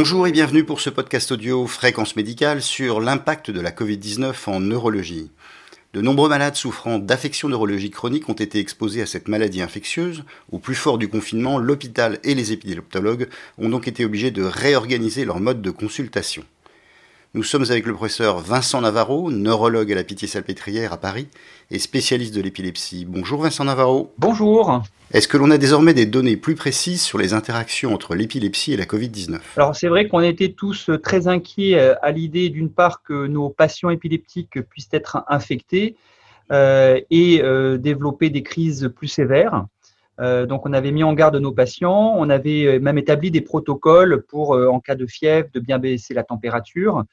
Bonjour et bienvenue pour ce podcast audio Fréquence médicale sur l'impact de la Covid-19 en neurologie. De nombreux malades souffrant d'affections neurologiques chroniques ont été exposés à cette maladie infectieuse. Au plus fort du confinement, l'hôpital et les épileptologues ont donc été obligés de réorganiser leur mode de consultation. Nous sommes avec le professeur Vincent Navarro, neurologue à la Pitié-Salpêtrière à Paris et spécialiste de l'épilepsie. Bonjour Vincent Navarro. Bonjour. Est-ce que l'on a désormais des données plus précises sur les interactions entre l'épilepsie et la Covid-19 Alors c'est vrai qu'on était tous très inquiets euh, à l'idée d'une part que nos patients épileptiques puissent être infectés euh, et euh, développer des crises plus sévères. Euh, donc, on avait mis en garde nos patients. On avait euh, même établi des protocoles pour, euh, en cas de fièvre, de bien baisser la température.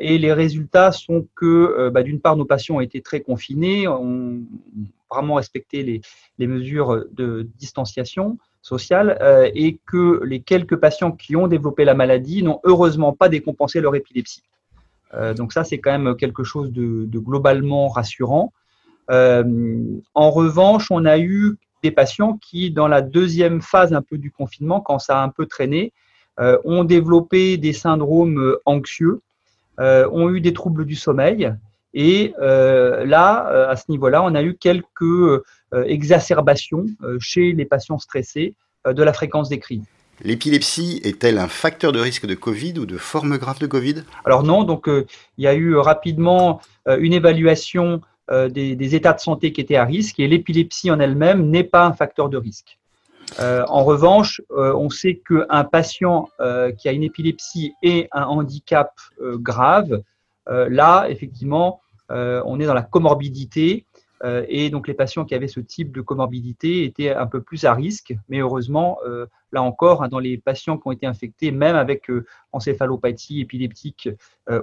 et les résultats sont que, bah, d'une part, nos patients ont été très confinés, ont vraiment respecté les, mesures de distanciation sociale et que les quelques patients qui ont développé la maladie n'ont heureusement pas décompensé leur épilepsie. donc ça, c'est quand même quelque chose de globalement rassurant. en revanche, on a eu des patients qui, dans la deuxième phase un peu du confinement, quand ça a un peu traîné, euh, ont développé des syndromes euh, anxieux, euh, ont eu des troubles du sommeil. Et là, à ce niveau-là, on a eu quelques exacerbations chez les patients stressés de la fréquence des crises. L'épilepsie est-elle un facteur de risque de Covid ou de forme grave de Covid? Alors non, donc il y a eu rapidement une évaluation euh, des, états de santé qui étaient à risque et l'épilepsie en elle-même n'est pas un facteur de risque. Euh, en revanche, euh, on sait qu'un patient qui a une épilepsie et un handicap grave, là, effectivement, on est dans la comorbidité et donc les patients qui avaient ce type de comorbidité étaient un peu plus à risque, mais heureusement, euh, là encore, hein, dans les patients qui ont été infectés, même avec euh, encéphalopathie épileptique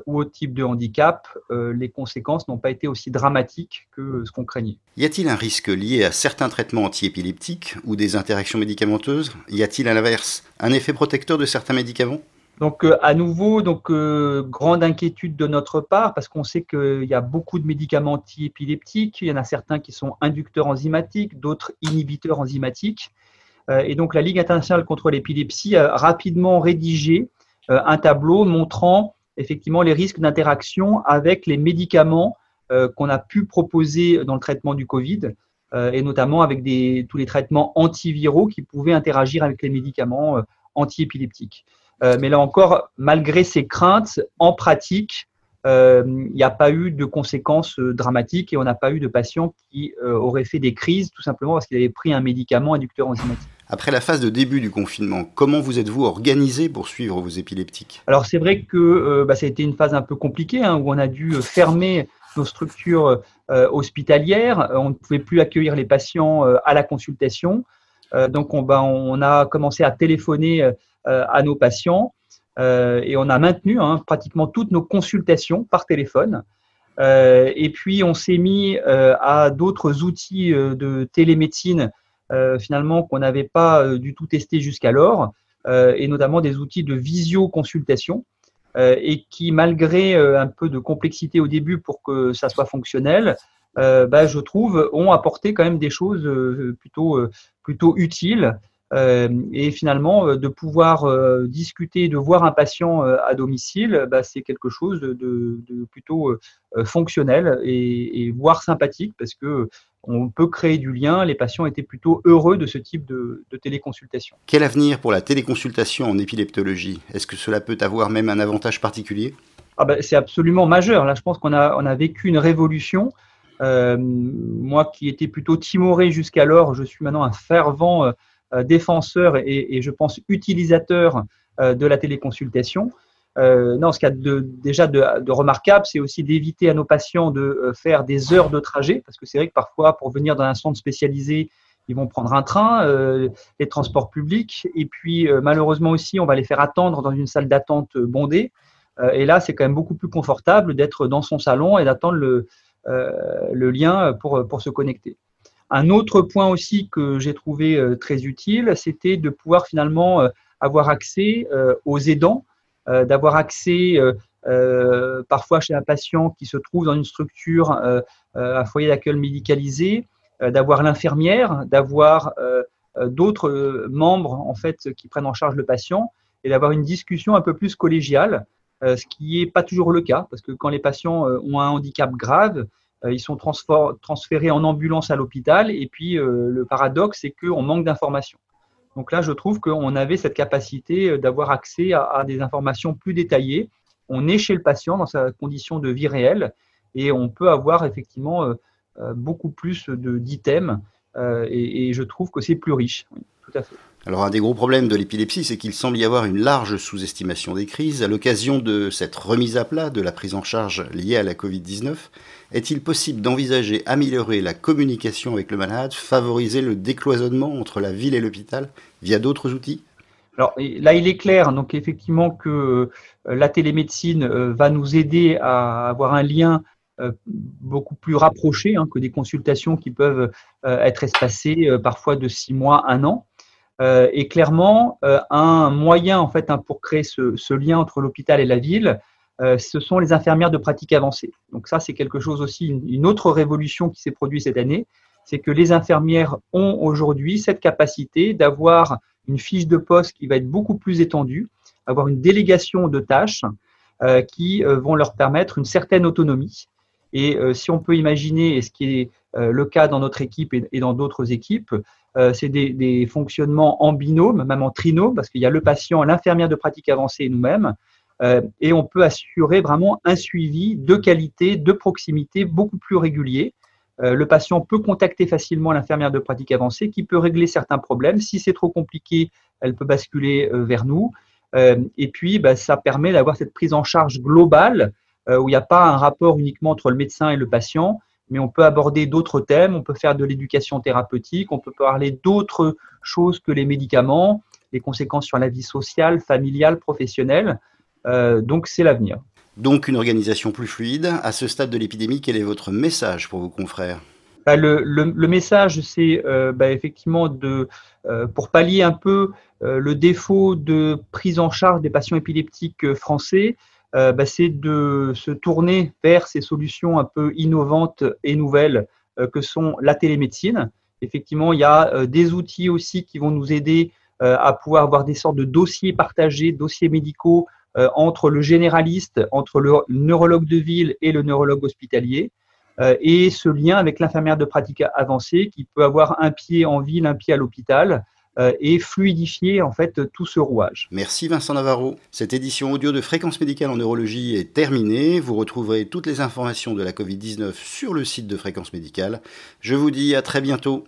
ou autre type de handicap, les conséquences n'ont pas été aussi dramatiques que ce qu'on craignait. Y a-t-il un risque lié à certains traitements antiépileptiques ou des interactions médicamenteuses? Y a-t-il à l'inverse un effet protecteur de certains médicaments? Donc, euh, à nouveau, euh, grande inquiétude de notre part parce qu'on sait qu'il y a beaucoup de médicaments antiépileptiques. Il y en a certains qui sont inducteurs enzymatiques, d'autres inhibiteurs enzymatiques. Euh, et donc, la Ligue internationale contre l'épilepsie a rapidement rédigé un tableau montrant effectivement les risques d'interaction avec les médicaments qu'on a pu proposer dans le traitement du Covid, et notamment avec tous les traitements antiviraux qui pouvaient interagir avec les médicaments antiépileptiques. Euh, mais là encore, malgré ces craintes, en pratique, euh, il n'y a pas eu de conséquences euh, dramatiques et on n'a pas eu de patients qui auraient fait des crises tout simplement parce qu'ils avaient pris un médicament inducteur enzymatique. Après la phase de début du confinement, comment vous êtes-vous organisé pour suivre vos épileptiques? Alors c'est vrai que bah, ça a été une phase un peu compliquée hein, où on a dû fermer nos structures hospitalières, on ne pouvait plus accueillir les patients à la consultation. Donc on, bah, on, a commencé à téléphoner euh, à nos patients. Euh, et on a maintenu hein, pratiquement toutes nos consultations par téléphone. Euh, et puis, on s'est mis à d'autres outils de télémédecine, finalement, qu'on n'avait pas du tout testé jusqu'alors, et notamment des outils de visioconsultation, et qui, malgré un peu de complexité au début pour que ça soit fonctionnel, bah, je trouve, ont apporté quand même des choses plutôt, plutôt utiles euh, et finalement, euh, de pouvoir euh, discuter, de voir un patient à domicile, bah, c'est quelque chose de, plutôt fonctionnel et, voire sympathique parce que on peut créer du lien. Les patients étaient plutôt heureux de ce type de, téléconsultation. Quel avenir pour la téléconsultation en épileptologie? Est-ce que cela peut avoir même un avantage particulier? Ah bah, C'est absolument majeur. Là, je pense qu'on a, on a vécu une révolution. Moi qui étais plutôt timoré jusqu'alors, je suis maintenant un fervent euh, défenseur et, je pense utilisateur euh, de la téléconsultation. Euh, non, ce qu'il y a de, déjà de, remarquable, c'est aussi d'éviter à nos patients de faire des heures de trajet, parce que c'est vrai que parfois, pour venir dans un centre spécialisé, ils vont prendre un train, les transports publics, et puis malheureusement aussi, on va les faire attendre dans une salle d'attente bondée. et là, c'est quand même beaucoup plus confortable d'être dans son salon et d'attendre le, le lien pour, pour se connecter. Un autre point aussi que j'ai trouvé euh, très utile, c'était de pouvoir finalement euh, avoir accès euh, aux aidants, d'avoir accès parfois chez un patient qui se trouve dans une structure, un foyer d'accueil médicalisé, d'avoir l'infirmière, d'avoir d'autres membres en fait qui prennent en charge le patient et d'avoir une discussion un peu plus collégiale, ce qui n'est pas toujours le cas, parce que quand les patients ont un handicap grave, ils sont transférés en ambulance à l'hôpital, et puis le paradoxe, c'est qu'on manque d'informations. Donc là, je trouve qu'on avait cette capacité d'avoir accès à, des informations plus détaillées. On est chez le patient dans sa condition de vie réelle et on peut avoir effectivement beaucoup plus d'items et, et, je trouve que c'est plus riche. Tout à fait. Alors un des gros problèmes de l'épilepsie, c'est qu'il semble y avoir une large sous-estimation des crises. À l'occasion de cette remise à plat de la prise en charge liée à la Covid-19, est-il possible d'envisager améliorer la communication avec le malade, favoriser le décloisonnement entre la ville et l'hôpital via d'autres outils? Alors là, il est clair, donc effectivement que euh, la télémédecine euh, va nous aider à avoir un lien euh, beaucoup plus rapproché hein, que des consultations qui peuvent être espacées parfois de six mois, un an. Euh, et clairement, euh, un moyen en fait hein, pour créer ce, lien entre l'hôpital et la ville, euh, ce sont les infirmières de pratique avancée. Donc ça, c'est quelque chose aussi, une, autre révolution qui s'est produite cette année, c'est que les infirmières ont aujourd'hui cette capacité d'avoir une fiche de poste qui va être beaucoup plus étendue, avoir une délégation de tâches qui vont leur permettre une certaine autonomie. Et si on peut imaginer, et ce qui est le cas dans notre équipe et dans d'autres équipes, euh, c'est des, fonctionnements en binôme, même en trinôme, parce qu'il y a le patient, l'infirmière de pratique avancée et nous-mêmes. Euh, et on peut assurer vraiment un suivi de qualité, de proximité beaucoup plus régulier. Euh, le patient peut contacter facilement l'infirmière de pratique avancée qui peut régler certains problèmes. Si c'est trop compliqué, elle peut basculer vers nous. et puis, bah, ça permet d'avoir cette prise en charge globale où il n'y a pas un rapport uniquement entre le médecin et le patient, mais on peut aborder d'autres thèmes, on peut faire de l'éducation thérapeutique, on peut parler d'autres choses que les médicaments, les conséquences sur la vie sociale, familiale, professionnelle. Euh, donc c'est l'avenir. Donc une organisation plus fluide. À ce stade de l'épidémie, quel est votre message pour vos confrères? Bah, le, message, c'est euh, bah, effectivement de, euh, pour pallier un peu le défaut de prise en charge des patients épileptiques français, euh, bah, c'est de se tourner vers ces solutions un peu innovantes et nouvelles euh, que sont la télémédecine. Effectivement, il y a euh, des outils aussi qui vont nous aider à pouvoir avoir des sortes de dossiers partagés, dossiers médicaux entre le généraliste, entre le neurologue de ville et le neurologue hospitalier. et ce lien avec l'infirmière de pratique avancée qui peut avoir un pied en ville, un pied à l'hôpital, euh, et fluidifier en fait tout ce rouage. Merci Vincent Navarro. Cette édition audio de Fréquence médicale en neurologie est terminée. Vous retrouverez toutes les informations de la Covid-19 sur le site de Fréquence médicale. Je vous dis à très bientôt.